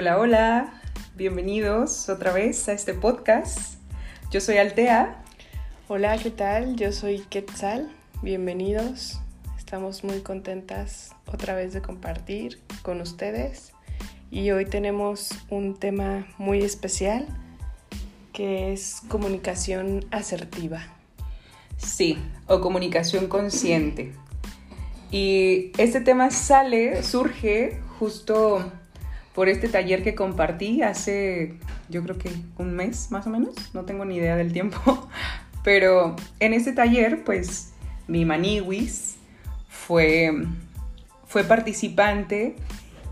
Hola, hola, bienvenidos otra vez a este podcast. Yo soy Altea. Hola, ¿qué tal? Yo soy Quetzal. Bienvenidos. Estamos muy contentas otra vez de compartir con ustedes y hoy tenemos un tema muy especial que es comunicación asertiva. Sí, o comunicación consciente. Y este tema sale, surge justo por este taller que compartí hace, yo creo que un mes más o menos, no tengo ni idea del tiempo, pero en este taller, pues mi maniwis fue, fue participante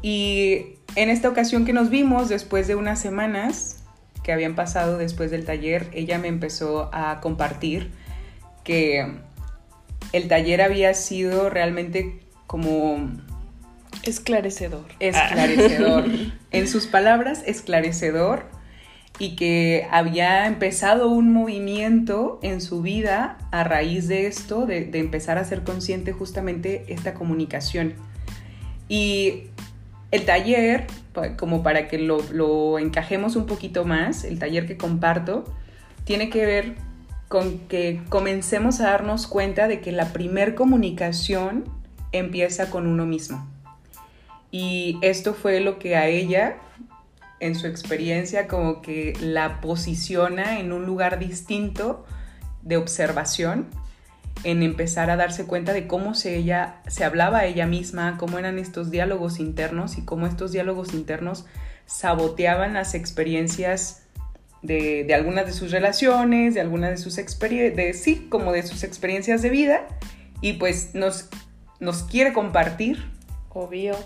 y en esta ocasión que nos vimos, después de unas semanas que habían pasado después del taller, ella me empezó a compartir que el taller había sido realmente como Esclarecedor. Esclarecedor. en sus palabras, esclarecedor. Y que había empezado un movimiento en su vida a raíz de esto, de, empezar a ser consciente justamente esta comunicación. Y el taller, como para que lo, lo encajemos un poquito más, el taller que comparto, tiene que ver con que comencemos a darnos cuenta de que la primer comunicación empieza con uno mismo. Y esto fue lo que a ella, en su experiencia, como que la posiciona en un lugar distinto de observación, en empezar a darse cuenta de cómo se, ella, se hablaba a ella misma, cómo eran estos diálogos internos y cómo estos diálogos internos saboteaban las experiencias de, algunas de sus relaciones, de algunas de sus experiencias, sí, como de sus experiencias de vida, y pues nos, nos quiere compartir Obvio.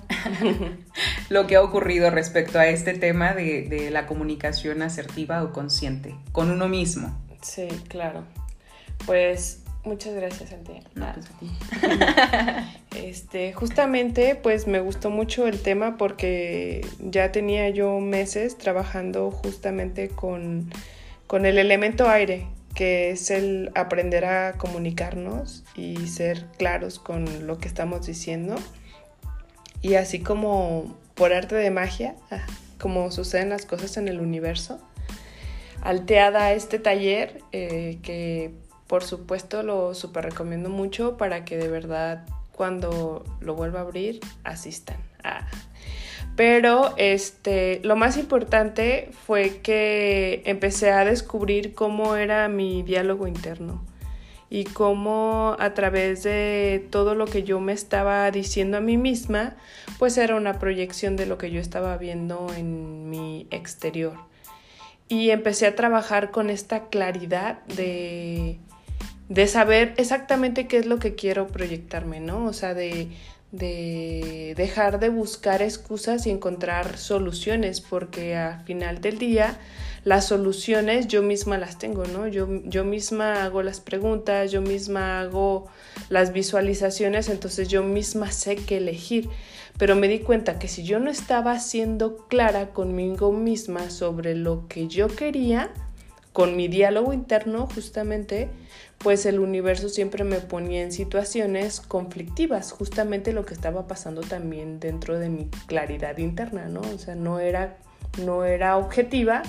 lo que ha ocurrido respecto a este tema de, la comunicación asertiva o consciente con uno mismo. Sí, claro. Pues muchas gracias, Ante. pues a ti. este, justamente, pues me gustó mucho el tema porque ya tenía yo meses trabajando justamente con, con el elemento aire, que es el aprender a comunicarnos y ser claros con lo que estamos diciendo. Y así como por arte de magia, ah, como suceden las cosas en el universo, Alteada este taller eh, que por supuesto lo super recomiendo mucho para que de verdad cuando lo vuelva a abrir asistan. Ah. Pero este, lo más importante fue que empecé a descubrir cómo era mi diálogo interno y cómo a través de todo lo que yo me estaba diciendo a mí misma, pues era una proyección de lo que yo estaba viendo en mi exterior. Y empecé a trabajar con esta claridad de, de saber exactamente qué es lo que quiero proyectarme, ¿no? O sea, de, de dejar de buscar excusas y encontrar soluciones, porque al final del día las soluciones yo misma las tengo, ¿no? Yo, yo misma hago las preguntas, yo misma hago las visualizaciones, entonces yo misma sé qué elegir. Pero me di cuenta que si yo no estaba siendo clara conmigo misma sobre lo que yo quería, con mi diálogo interno justamente, pues el universo siempre me ponía en situaciones conflictivas, justamente lo que estaba pasando también dentro de mi claridad interna, ¿no? O sea, no era, no era objetiva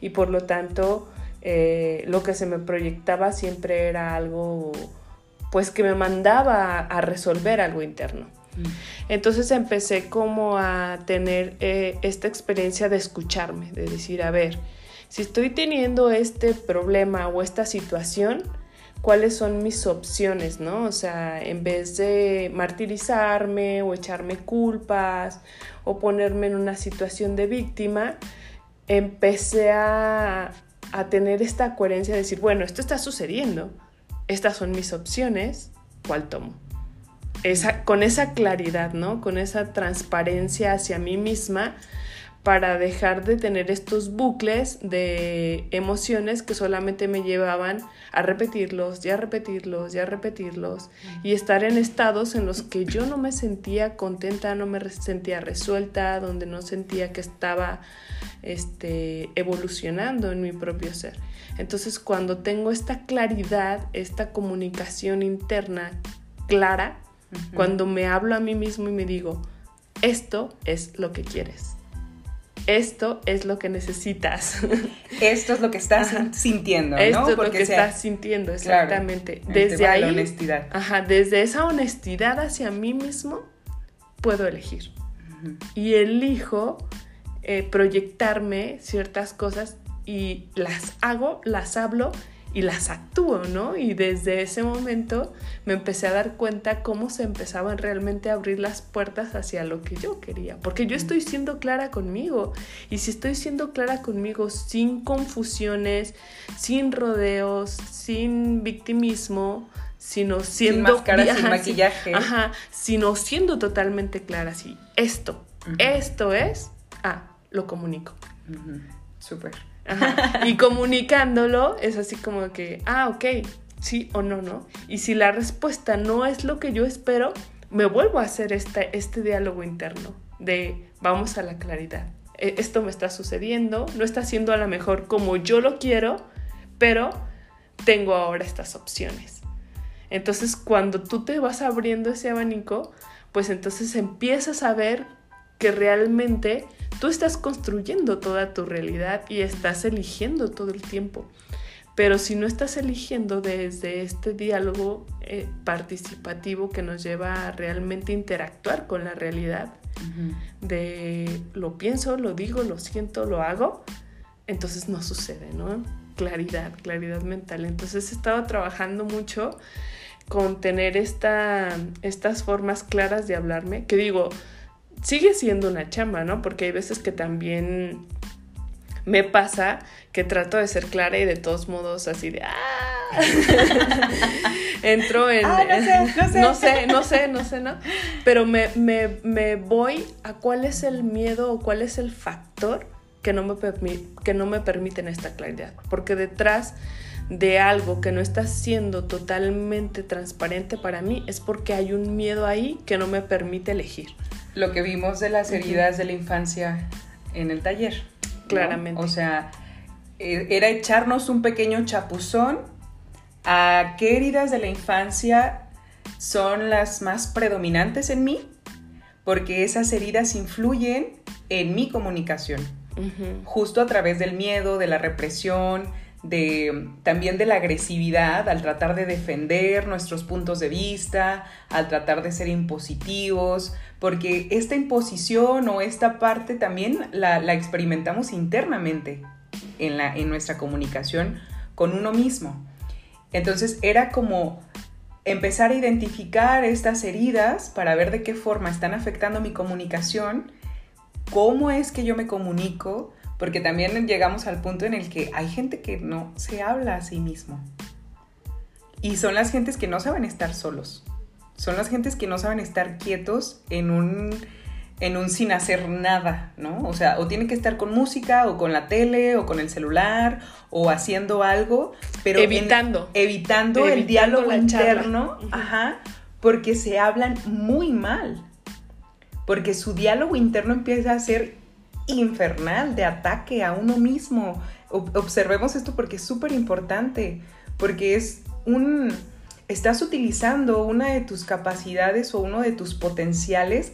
y por lo tanto eh, lo que se me proyectaba siempre era algo pues que me mandaba a resolver algo interno. Mm. Entonces empecé como a tener eh, esta experiencia de escucharme, de decir, a ver, si estoy teniendo este problema o esta situación, cuáles son mis opciones, ¿no? O sea, en vez de martirizarme o echarme culpas o ponerme en una situación de víctima, empecé a, tener esta coherencia de decir, bueno, esto está sucediendo, estas son mis opciones, ¿cuál tomo? Esa, con esa claridad, ¿no? Con esa transparencia hacia mí misma para dejar de tener estos bucles de emociones que solamente me llevaban a repetirlos, ya repetirlos, ya repetirlos y estar en estados en los que yo no me sentía contenta, no me sentía resuelta, donde no sentía que estaba este, evolucionando en mi propio ser. Entonces cuando tengo esta claridad, esta comunicación interna clara, cuando me hablo a mí mismo y me digo, esto es lo que quieres esto es lo que necesitas. Esto es lo que estás sintiendo, ¿no? Esto es lo que estás sintiendo, exactamente. desde ahí, la honestidad. Ajá, desde esa honestidad hacia mí mismo, puedo elegir. Y elijo eh, proyectarme ciertas cosas y las hago, las hablo y las actúo, ¿no? Y desde ese momento me empecé a dar cuenta cómo se empezaban realmente a abrir las puertas hacia lo que yo quería, porque yo estoy siendo clara conmigo y si estoy siendo clara conmigo sin confusiones, sin rodeos, sin victimismo, sino siendo sin, sin maquillaje, ajá, sino siendo totalmente clara, sí, esto, esto es, ah, lo comunico. Súper. Y comunicándolo es así como que, ah, ok, sí o no, ¿no? Y si la respuesta no es lo que yo espero, me vuelvo a hacer este, este diálogo interno de vamos a la claridad. E, esto me está sucediendo, no está siendo a lo mejor como yo lo quiero, pero tengo ahora estas opciones. Entonces, cuando tú te vas abriendo ese abanico, pues entonces empiezas a ver que realmente Tú estás construyendo toda tu realidad y estás eligiendo todo el tiempo. Pero si no estás eligiendo desde este diálogo eh, participativo que nos lleva a realmente interactuar con la realidad, de lo pienso, lo digo, lo siento, lo hago, entonces no sucede, ¿no? Claridad, claridad mental. Entonces he estado trabajando mucho con tener esta, estas formas claras de hablarme, que digo, sigue siendo una chamba, ¿no? Porque hay veces que también me pasa que trato de ser clara y de todos modos así de ¡ah! entro en ah, no, sé, no, sé. no sé, no sé, no Pero me, me, voy a cuál es el miedo o cuál es el factor que no, me que no me permiten esta claridad. Porque detrás de algo que no está siendo totalmente transparente para mí es porque hay un miedo ahí que no me permite elegir lo que vimos de las heridas de la infancia en el taller. Claramente. O sea, e, era echarnos un pequeño chapuzón a qué heridas de la infancia son las más predominantes en mí, porque esas heridas influyen en mi comunicación, justo a través del miedo, de la represión, de, también de la agresividad al tratar de defender nuestros puntos de vista, al tratar de ser impositivos, porque esta imposición o esta parte también la, experimentamos internamente en, la, en nuestra comunicación con uno mismo. Entonces era como empezar a identificar estas heridas para ver de qué forma están afectando mi comunicación, cómo es que yo me comunico, porque también llegamos al punto en el que hay gente que no se habla a sí mismo. Y son las gentes que no saben estar solos. Son las gentes que no saben estar quietos en un, en un sin hacer nada, ¿no? O sea, o tienen que estar con música, o con la tele, o con el celular, o haciendo algo, pero... Evitando. evitando, el diálogo interno, ajá, porque se hablan muy mal. Porque su diálogo interno empieza a ser infernal de ataque a uno mismo. Observemos esto porque es súper importante, porque es un... Estás utilizando una de tus capacidades o uno de tus potenciales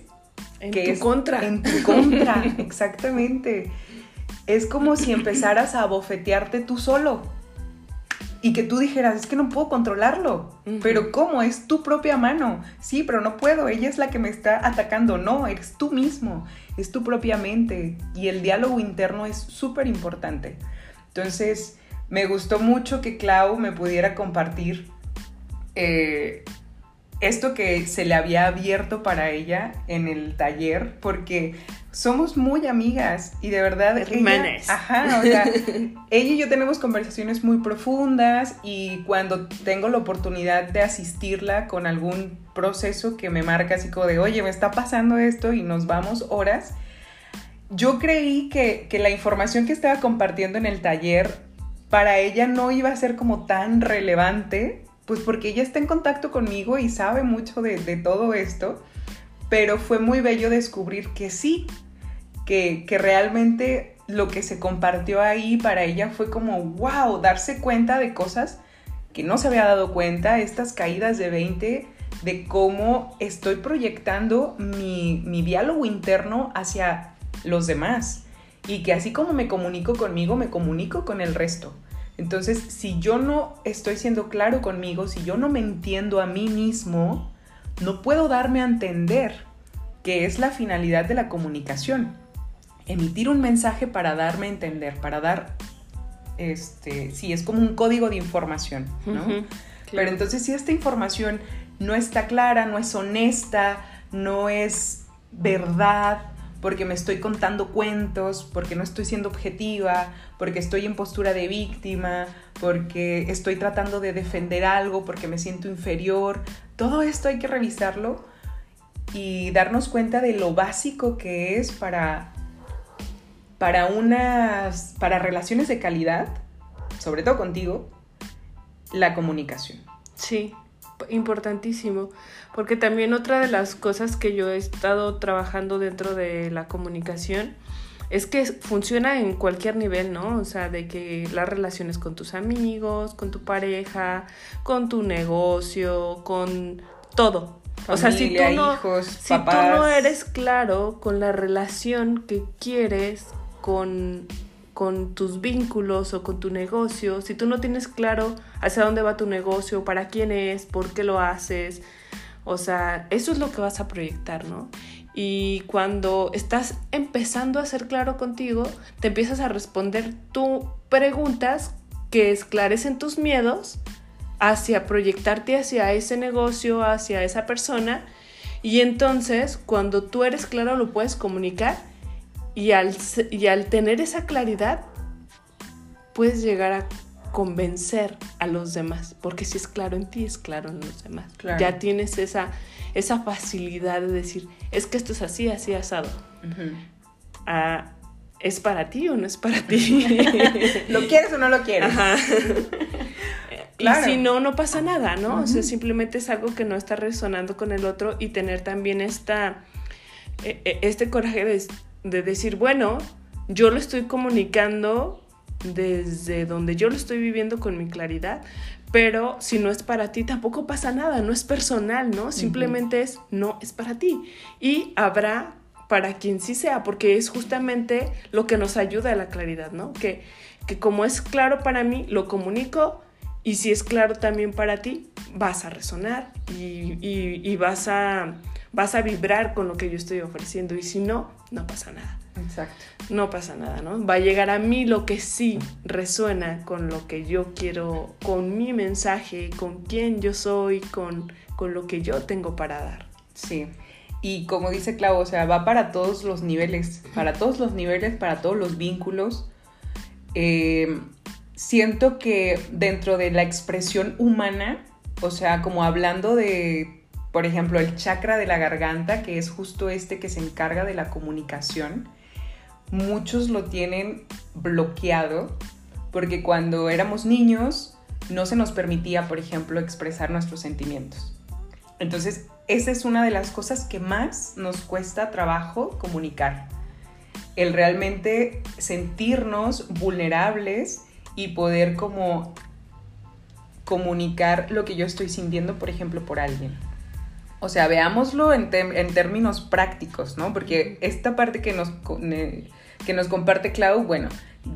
en que tu es contra. En tu contra, exactamente. Es como si empezaras a bofetearte tú solo y que tú dijeras, es que no puedo controlarlo. Pero ¿cómo? Es tu propia mano. Sí, pero no puedo. Ella es la que me está atacando. No, eres tú mismo es tu propia mente y el diálogo interno es súper importante. Entonces, me gustó mucho que Clau me pudiera compartir eh, esto que se le había abierto para ella en el taller, porque somos muy amigas y de verdad ella, ajá, o sea, ella y yo tenemos conversaciones muy profundas y cuando tengo la oportunidad de asistirla con algún proceso que me marca así como de, oye, me está pasando esto y nos vamos horas, yo creí que, la información que estaba compartiendo en el taller para ella no iba a ser como tan relevante, pues porque ella está en contacto conmigo y sabe mucho de, todo esto, pero fue muy bello descubrir que sí, que, realmente lo que se compartió ahí para ella fue como, wow, darse cuenta de cosas que no se había dado cuenta, estas caídas de 20, de cómo estoy proyectando mi diálogo interno hacia los demás y que así como me comunico conmigo, me comunico con el resto. Entonces, si yo no estoy siendo claro conmigo, si yo no me entiendo a mí mismo, no puedo darme a entender que es la finalidad de la comunicación. Emitir un mensaje para darme a entender, para dar, este, sí, es como un código de información, ¿no? Pero entonces si esta información no está clara, no es honesta, no es verdad, porque me estoy contando cuentos, porque no estoy siendo objetiva, porque estoy en postura de víctima, porque estoy tratando de defender algo, porque me siento inferior. Todo esto hay que revisarlo y darnos cuenta de lo básico que es para, para unas para relaciones de calidad, sobre todo contigo, la comunicación. Sí, importantísimo, porque también otra de las cosas que yo he estado trabajando dentro de la comunicación es que funciona en cualquier nivel, ¿no? O sea, de que las relaciones con tus amigos, con tu pareja, con tu negocio, con todo. o sea, si tú, no, si tú no eres claro con la relación que quieres con con tus vínculos o con tu negocio, si tú no tienes claro hacia dónde va tu negocio, para quién es, por qué lo haces, o sea, eso es lo que vas a proyectar, ¿no? Y cuando estás empezando a ser claro contigo, te empiezas a responder tú preguntas que esclarecen tus miedos hacia proyectarte hacia ese negocio, hacia esa persona. Y entonces, cuando tú eres claro, lo puedes comunicar y al, y al tener esa claridad, puedes llegar a convencer a los demás, porque si es claro en ti, es claro en los demás. Ya tienes esa, esa facilidad de decir, es que esto es así, así asado. Ah, ¿Es para ti o no es para ti? ¿Lo quieres o no lo quieres? Y si no, no pasa nada, ¿no? O sea, simplemente es algo que no está resonando con el otro y tener también esta, e, e, este coraje de de decir, bueno, yo lo estoy comunicando desde donde yo lo estoy viviendo con mi claridad, pero si no es para ti tampoco pasa nada, no es personal, ¿no? Simplemente es, no es para ti. Y habrá para quien sí sea, porque es justamente lo que nos ayuda a la claridad, ¿no? Que, que como es claro para mí, lo comunico y si es claro también para ti, vas a resonar y, y vas a vas a vibrar con lo que yo estoy ofreciendo y si no, no pasa nada. Exacto. No pasa nada, ¿no? Va a llegar a mí lo que sí resuena con lo que yo quiero, con mi mensaje, con quién yo soy, con, con lo que yo tengo para dar. Sí. Y como dice Clau, o sea, va para todos los niveles, para todos los niveles, para todos los vínculos. Eh, siento que dentro de la expresión humana, o sea, como hablando de por ejemplo, el chakra de la garganta, que es justo este que se encarga de la comunicación, muchos lo tienen bloqueado porque cuando éramos niños no se nos permitía, por ejemplo, expresar nuestros sentimientos. Entonces, esa es una de las cosas que más nos cuesta trabajo comunicar. El realmente sentirnos vulnerables y poder como comunicar lo que yo estoy sintiendo, por ejemplo, por alguien. O sea, veámoslo en, términos prácticos, ¿no? Porque esta parte que nos, que nos comparte Clau, bueno,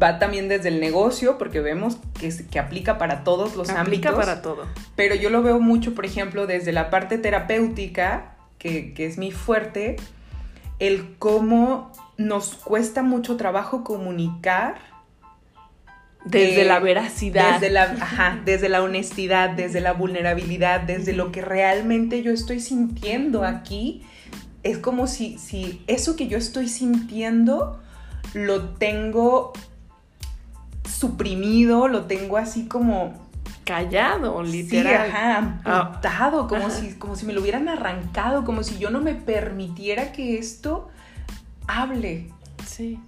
va también desde el negocio, porque vemos que, que aplica para todos los aplica para todo. Pero yo lo veo mucho, por ejemplo, desde la parte terapéutica, que, que es mi fuerte, el cómo nos cuesta mucho trabajo comunicar desde la veracidad. Desde la, desde la honestidad, desde la vulnerabilidad, desde lo que realmente yo estoy sintiendo aquí. Es como si, si eso que yo estoy sintiendo lo tengo suprimido, lo tengo así como callado, literal. Sí, ajá, amputado, como, Si, como si me lo hubieran arrancado, como si yo no me permitiera que esto hable.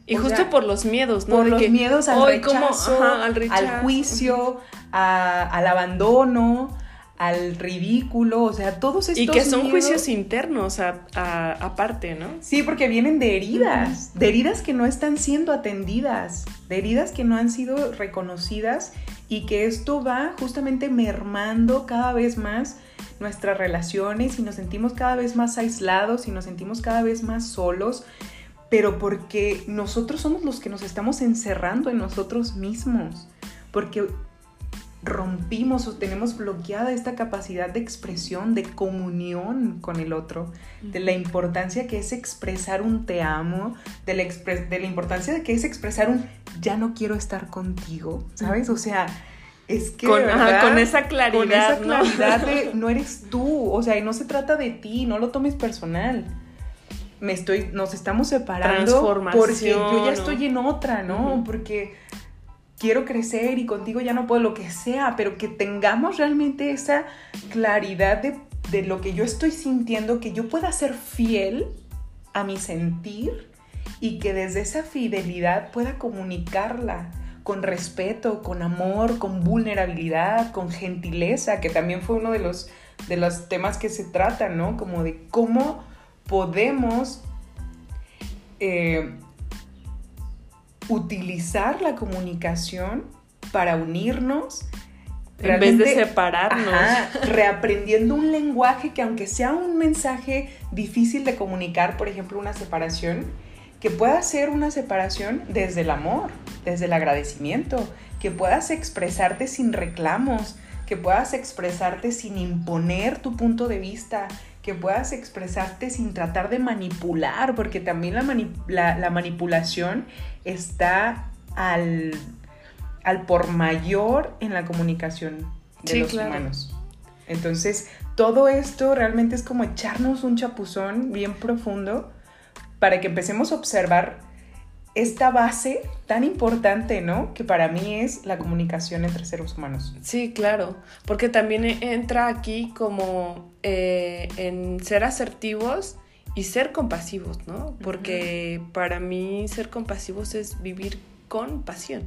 Y justo por los miedos, ¿no? Por los miedos al rechazo, al, juicio, al abandono, al ridículo, o sea, todos estos Y que son juicios internos aparte, ¿no? Sí, porque vienen de heridas, de heridas que no están siendo atendidas, de heridas que no han sido reconocidas y que esto va justamente mermando cada vez más nuestras relaciones y nos sentimos cada vez más aislados y nos sentimos cada vez más solos pero porque nosotros somos los que nos estamos encerrando en nosotros mismos, porque rompimos o tenemos bloqueada esta capacidad de expresión, de comunión con el otro, de la importancia que es expresar un te amo, de la, de la importancia de que es expresar un ya no quiero estar contigo, ¿sabes? O sea, es que con, con esa claridad, con esa claridad de no eres tú, o sea, y no se trata de ti, no lo tomes personal. Me estoy, nos estamos separando porque yo ya estoy en otra, ¿no? Porque quiero crecer y contigo ya no puedo lo que sea, pero que tengamos realmente esa claridad de, de lo que yo estoy sintiendo, que yo pueda ser fiel a mi sentir y que desde esa fidelidad pueda comunicarla con respeto, con amor, con vulnerabilidad, con gentileza, que también fue uno de los, de los temas que se tratan, ¿no? Como de cómo podemos eh, utilizar la comunicación para unirnos. En vez de separarnos. reaprendiendo un lenguaje que aunque sea un mensaje difícil de comunicar, por ejemplo, una separación, que pueda ser una separación desde el amor, desde el agradecimiento, que puedas expresarte sin reclamos, que puedas expresarte sin imponer tu punto de vista, que puedas expresarte sin tratar de manipular, porque también la, manipulación está al, al, por mayor en la comunicación de los humanos. Entonces, todo esto realmente es como echarnos un chapuzón bien profundo para que empecemos a observar esta base tan importante, ¿no? Que para mí es la comunicación entre seres humanos. Sí, claro, porque también entra aquí como eh, en ser asertivos y ser compasivos, ¿no? Porque para mí ser compasivos es vivir con pasión.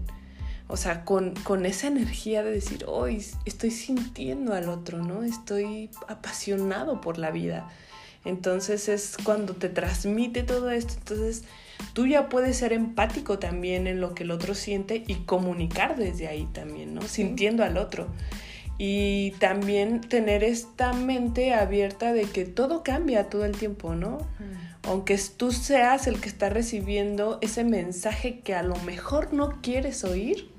O sea, con, con esa energía de decir, hoy estoy sintiendo al otro, ¿no? Estoy apasionado por la vida. Entonces es cuando te transmite todo esto. Entonces tú ya puedes ser empático también en lo que el otro siente y comunicar desde ahí también, ¿no? Sintiendo al otro. Y también tener esta mente abierta de que todo cambia todo el tiempo, ¿no? Aunque tú seas el que está recibiendo ese mensaje que a lo mejor no quieres oír,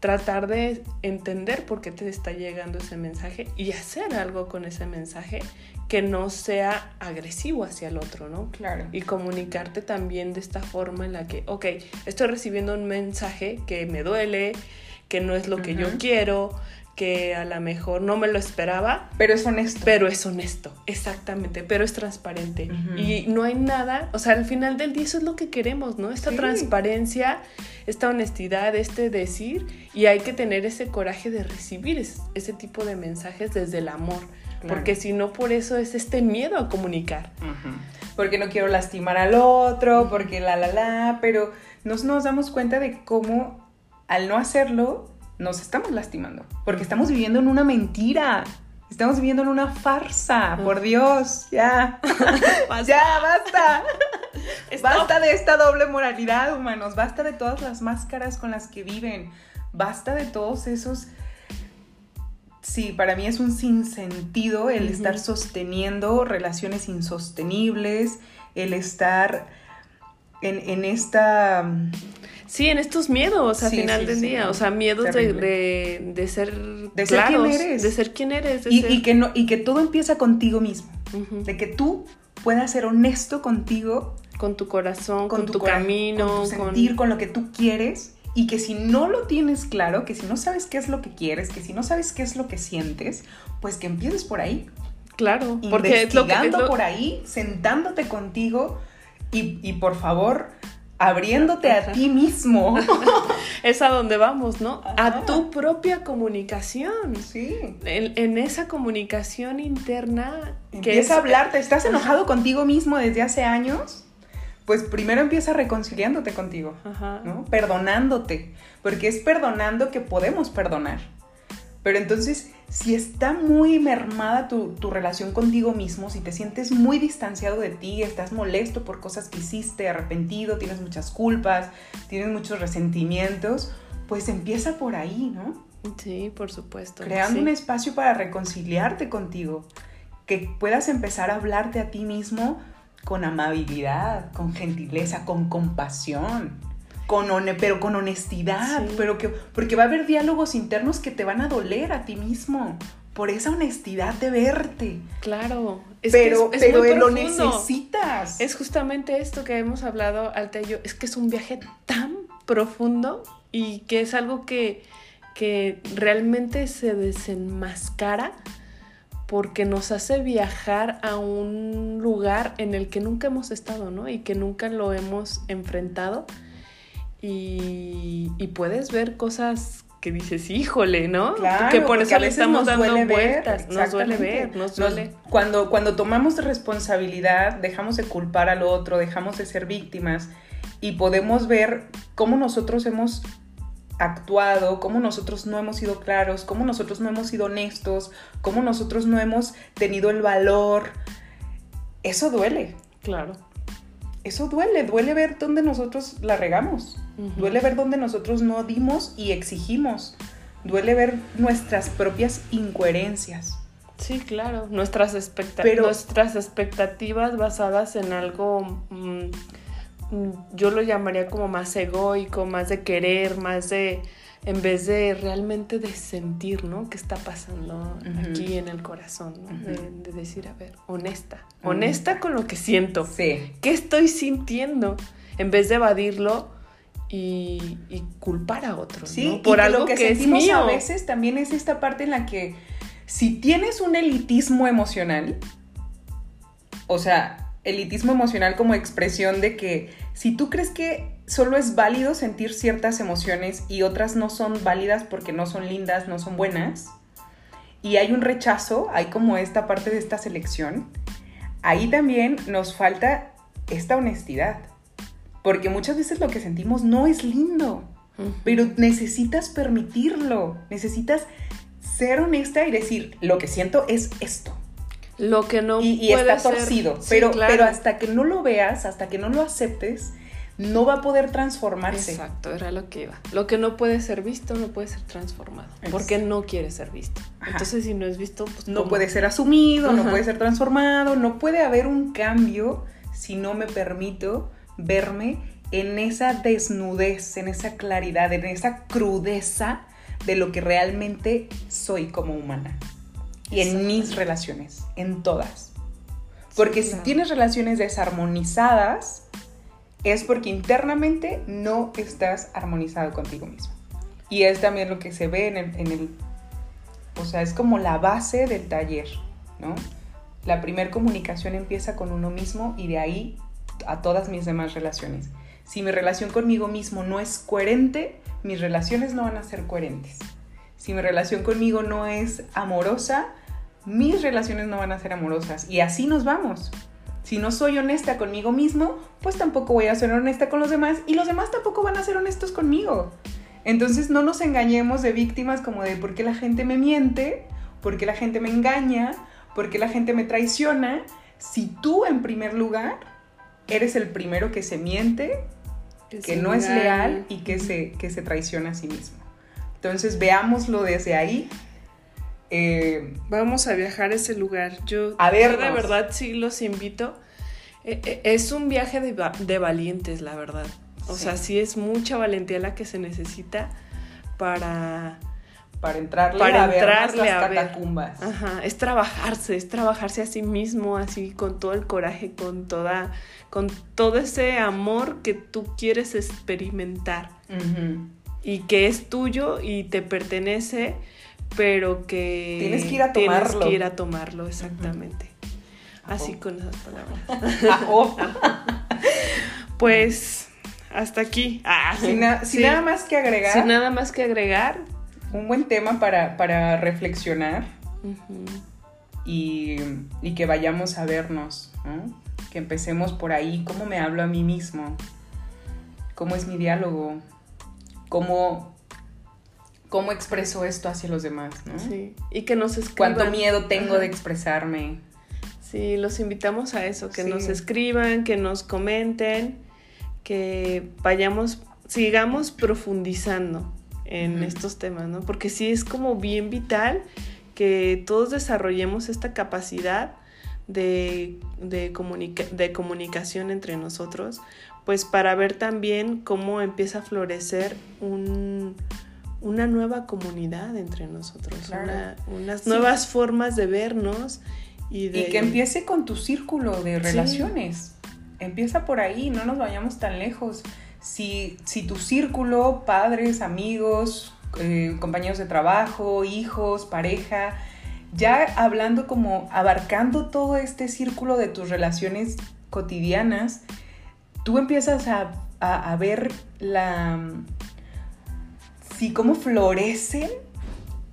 tratar de entender por qué te está llegando ese mensaje y hacer algo con ese mensaje que no sea agresivo hacia el otro, ¿no? Claro. Y comunicarte también de esta forma en la que, ok, estoy recibiendo un mensaje que me duele, que no es lo que yo quiero, que a lo mejor no me lo esperaba. Pero es honesto. Pero es honesto, exactamente, pero es transparente. Y no hay nada, o sea, al final del día eso es lo que queremos, ¿no? Esta transparencia, esta honestidad, este decir, y hay que tener ese coraje de recibir ese tipo de mensajes desde el amor. Porque si no, por eso es este miedo a comunicar. Porque no quiero lastimar al otro, porque la, la, la, pero nos, nos damos cuenta de cómo al no hacerlo, nos estamos lastimando. Porque estamos viviendo en una mentira. Estamos viviendo en una farsa, por Dios, ya. ya, basta. basta de esta doble moralidad, humanos. Basta de todas las máscaras con las que viven. Basta de todos esos Sí, para mí es un sinsentido el estar sosteniendo relaciones insostenibles, el estar en, esta... Mm, sí, en estos miedos al final del día, o sea, miedos de, de, ser de ser quien eres, de ser quien eres, y, que no y que todo empieza contigo mismo, de que tú puedas ser honesto contigo, con tu corazón, con, tu, camino, con tu sentir, con lo que tú quieres y que si no lo tienes claro, que si no sabes qué es lo que quieres, que si no sabes qué es lo que sientes, pues que empieces por ahí. Claro, porque es por ahí, sentándote contigo y, por favor abriéndote a ti mismo. es a donde vamos, ¿no? A tu propia comunicación. Sí. En, esa comunicación interna. que es... a hablarte. ¿Estás enojado contigo mismo desde hace años? Pues primero empieza reconciliándote contigo, ¿no? Perdonándote, porque es perdonando que podemos perdonar. Pero entonces, si está muy mermada tu, relación contigo mismo, si te sientes muy distanciado de ti, estás molesto por cosas que hiciste, arrepentido, tienes muchas culpas, tienes muchos resentimientos, pues empieza por ahí, ¿no? Sí, por supuesto. Creando un espacio para reconciliarte contigo, que puedas empezar a hablarte a ti mismo con amabilidad, con gentileza, con compasión, con pero con honestidad, pero que porque va a haber diálogos internos que te van a doler a ti mismo por esa honestidad de verte. Claro, pero, pero lo necesitas. Es justamente esto que hemos hablado, Alta y yo, es que es un viaje tan profundo y que es algo que, que realmente se desenmascara porque nos hace viajar a un lugar en el que nunca hemos estado, ¿no? Y que nunca lo hemos enfrentado. Y, puedes ver cosas que dices, híjole, ¿no? Claro, que por eso le estamos dando vueltas. nos duele ver, nos duele. cuando, cuando tomamos responsabilidad, dejamos de culpar al otro, dejamos de ser víctimas y podemos ver cómo nosotros hemos actuado, cómo nosotros no hemos sido claros, cómo nosotros no hemos sido honestos, cómo nosotros no hemos tenido el valor. Eso duele. Claro. Eso duele, duele ver dónde nosotros la regamos, duele ver dónde nosotros no dimos y exigimos, duele ver nuestras propias incoherencias. Sí, claro, nuestras, nuestras expectativas basadas en algo... Mm, yo lo llamaría como más egoico, más de querer, más de, en vez de realmente de sentir, ¿no? ¿Qué está pasando aquí en el corazón? de, decir, a ver, honesta, honesta con lo que siento. Sí. ¿Qué estoy sintiendo? En vez de evadirlo y, culpar a otros, sí, Por algo que, es mío. A veces también es esta parte en la que si tienes un elitismo emocional, o sea, elitismo emocional como expresión de que si tú crees que solo es válido sentir ciertas emociones y otras no son válidas porque no son lindas, no son buenas, y hay un rechazo, hay como esta parte de esta selección, ahí también nos falta esta honestidad, porque muchas veces lo que sentimos no es lindo, pero necesitas permitirlo, necesitas ser honesta y decir, lo que siento es esto lo que no y, está torcido, pero, pero hasta que no lo veas, hasta que no lo aceptes, no va a poder transformarse. Exacto, era lo que iba. Lo que no puede ser visto no puede ser transformado, porque no quiere ser visto. Entonces, si no es visto, pues no puede ser asumido, no puede ser transformado, no puede haber un cambio si no me permito verme en esa desnudez, en esa claridad, en esa crudeza de lo que realmente soy como humana y en mis relaciones, en todas. Porque si tienes relaciones desarmonizadas, es porque internamente no estás armonizado contigo mismo. Y es también lo que se ve en el, en el o sea, es como la base del taller, ¿no? La primera comunicación empieza con uno mismo y de ahí a todas mis demás relaciones. Si mi relación conmigo mismo no es coherente, mis relaciones no van a ser coherentes. Si mi relación conmigo no es amorosa, mis relaciones no van a ser amorosas. Y así nos vamos. Si no soy honesta conmigo mismo, pues tampoco voy a ser honesta con los demás y los demás tampoco van a ser honestos conmigo. Entonces no nos engañemos de víctimas como de por qué la gente me miente, por qué la gente me engaña, por qué la gente me traiciona. Si tú en primer lugar eres el primero que se miente, que, no es leal y que se, que se traiciona a sí mismo. Entonces veámoslo desde ahí. Eh, Vamos a viajar a ese lugar. Yo, a de verdad sí los invito. Eh, eh, es un viaje de, valientes, la verdad. O sea, sí es mucha valentía la que se necesita para para entrarle para a entrarle ver las catacumbas. Ajá, es trabajarse, es trabajarse a sí mismo, así con todo el coraje, con toda con todo ese amor que tú quieres experimentar y que es tuyo y te pertenece, pero que tienes que ir a tomarlo. Tienes que ir a tomarlo, exactamente. Así con esas palabras. pues hasta aquí. Ah, sin, nada más que agregar. Sin nada más que agregar. Un buen tema para, reflexionar y, y, que vayamos a vernos, ¿no? que empecemos por ahí, cómo me hablo a mí mismo, cómo es mi diálogo, cómo, cómo expreso esto hacia los demás, ¿no? Sí, y que nos escriban. Cuánto miedo tengo de expresarme. Sí, los invitamos a eso, que nos escriban, que nos comenten, que vayamos, sigamos profundizando en estos temas, ¿no? Porque sí es como bien vital que todos desarrollemos esta capacidad de, de, de comunicación entre nosotros, pues para ver también cómo empieza a florecer un, una nueva comunidad entre nosotros, unas nuevas formas de vernos y de... Y que empiece con tu círculo de relaciones. Empieza por ahí, no nos vayamos tan lejos. Si, si tu círculo, padres, amigos, eh, compañeros de trabajo, hijos, pareja, ya hablando como abarcando todo este círculo de tus relaciones cotidianas, tú empiezas a, ver la... Sí, cómo florecen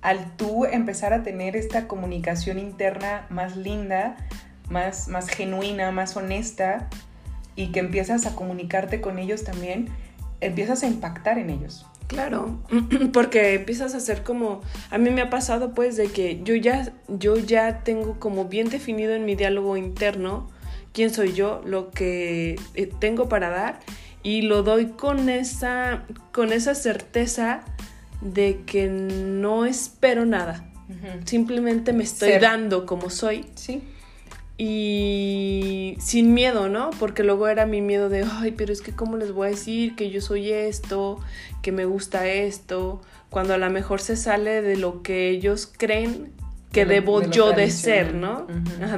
al tú empezar a tener esta comunicación interna más linda, más, más genuina, más honesta, y que empiezas a comunicarte con ellos también, empiezas a impactar en ellos. Claro, porque empiezas a ser como, a mí me ha pasado pues de que yo ya, yo ya tengo como bien definido en mi diálogo interno quién soy yo, lo que eh, tengo para dar y lo doy con esa, con esa certeza de que no espero nada, simplemente me estoy dando como soy. Sí. Y sin miedo, ¿no? Porque luego era mi miedo de, ay, pero es que cómo les voy a decir que yo soy esto, que me gusta esto, cuando a lo mejor se sale de lo que ellos creen que debo yo de ser, ¿no?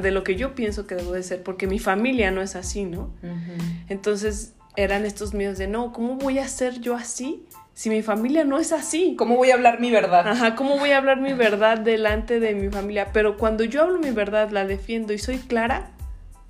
de lo que yo pienso que debo de ser, porque mi familia no es así, ¿no? Entonces eran estos miedos de, no, ¿cómo voy a ser yo así? si mi familia no es así? ¿Cómo voy a hablar mi verdad? Ajá, ¿cómo voy a hablar mi verdad delante de mi familia? Pero cuando yo hablo mi verdad, la defiendo y soy clara,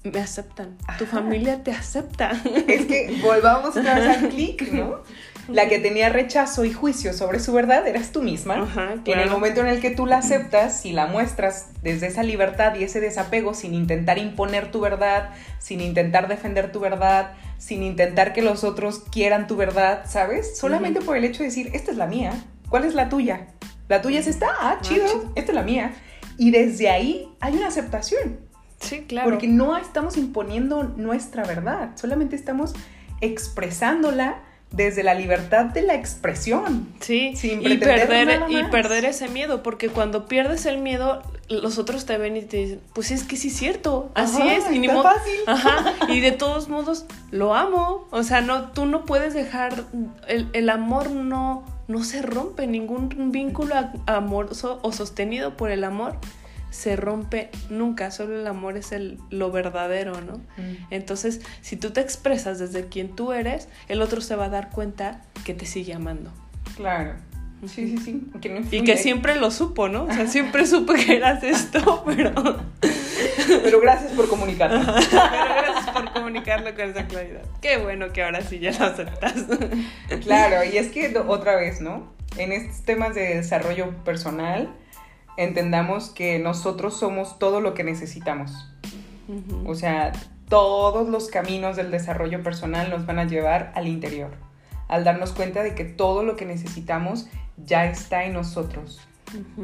me aceptan. Tu familia te acepta. Es que volvamos a al clic, ¿no? La que tenía rechazo y juicio sobre su verdad eras tú misma. Ajá, En el momento en el que tú la aceptas y la muestras desde esa libertad y ese desapego, sin intentar imponer tu verdad, sin intentar defender tu verdad, sin intentar que los otros quieran tu verdad, ¿sabes? Solamente por el hecho de decir, esta es la mía, ¿cuál es la tuya? La tuya es esta, ah, ah chido, esta es la mía. Y desde ahí hay una aceptación. Sí, claro. Porque no estamos imponiendo nuestra verdad, solamente estamos expresándola desde la libertad de la expresión. Sí, sin y perder, y perder ese miedo, porque cuando pierdes el miedo, los otros te ven y te dicen, pues es que sí es cierto, así es, y ni fácil. Ajá, y de todos modos lo amo, o sea, no, tú no puedes dejar, el, el amor no, no se rompe, ningún vínculo amoroso o sostenido por el amor se rompe nunca, solo el amor es el, lo verdadero, ¿no? Mm. Entonces, si tú te expresas desde quien tú eres, el otro se va a dar cuenta que te sigue amando. Claro. Sí, sí, sí. y que siempre lo supo, ¿no? O sea, siempre supe que eras esto, pero... pero gracias por comunicarlo. pero gracias por comunicarlo con esa claridad. Qué bueno que ahora sí ya lo aceptas. claro, y es que otra vez, ¿no? En estos temas de desarrollo personal, entendamos que nosotros somos todo lo que necesitamos. O sea, todos los caminos del desarrollo personal nos van a llevar al interior, al darnos cuenta de que todo lo que necesitamos ya está en nosotros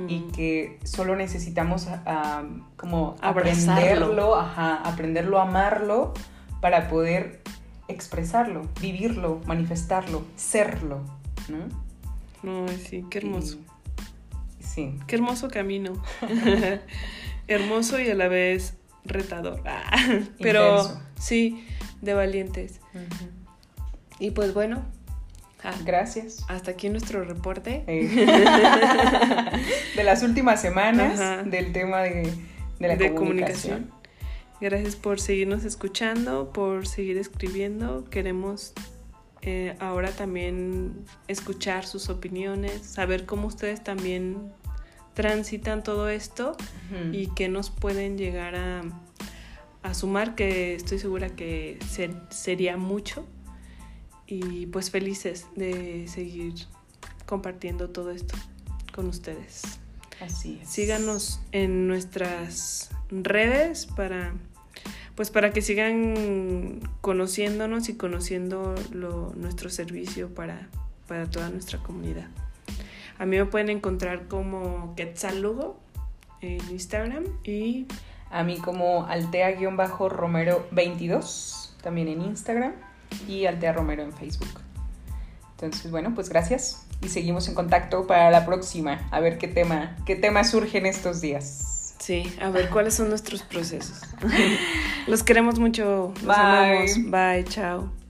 y que solo necesitamos ah, como aprenderlo, aprenderlo a amarlo para poder expresarlo, vivirlo, manifestarlo, serlo, ¿no? sí, qué hermoso. Sí. Qué hermoso camino. hermoso y a la vez retador. Ah, pero sí, de valientes. Y pues bueno. Ah, Gracias. Hasta aquí nuestro reporte. De las últimas semanas del tema de, la comunicación. Gracias por seguirnos escuchando, por seguir escribiendo. Queremos eh, ahora también escuchar sus opiniones, saber cómo ustedes también transitan todo esto y que nos pueden llegar a, a, sumar, que estoy segura que sería mucho. Y pues felices de seguir compartiendo todo esto con ustedes. Así es. Síganos en nuestras redes para pues para que sigan conociéndonos y conociendo nuestro servicio para, para toda nuestra comunidad. A mí me pueden encontrar como Quetzal en Instagram y... A mí como Altea-Romero22 también en Instagram y Altea Romero en Facebook. Entonces, bueno, pues gracias y seguimos en contacto para la próxima, a ver qué tema, qué tema surge en estos días. Sí, a ver cuáles son nuestros procesos. Los queremos mucho. Los Bye. amamos. Bye, chao.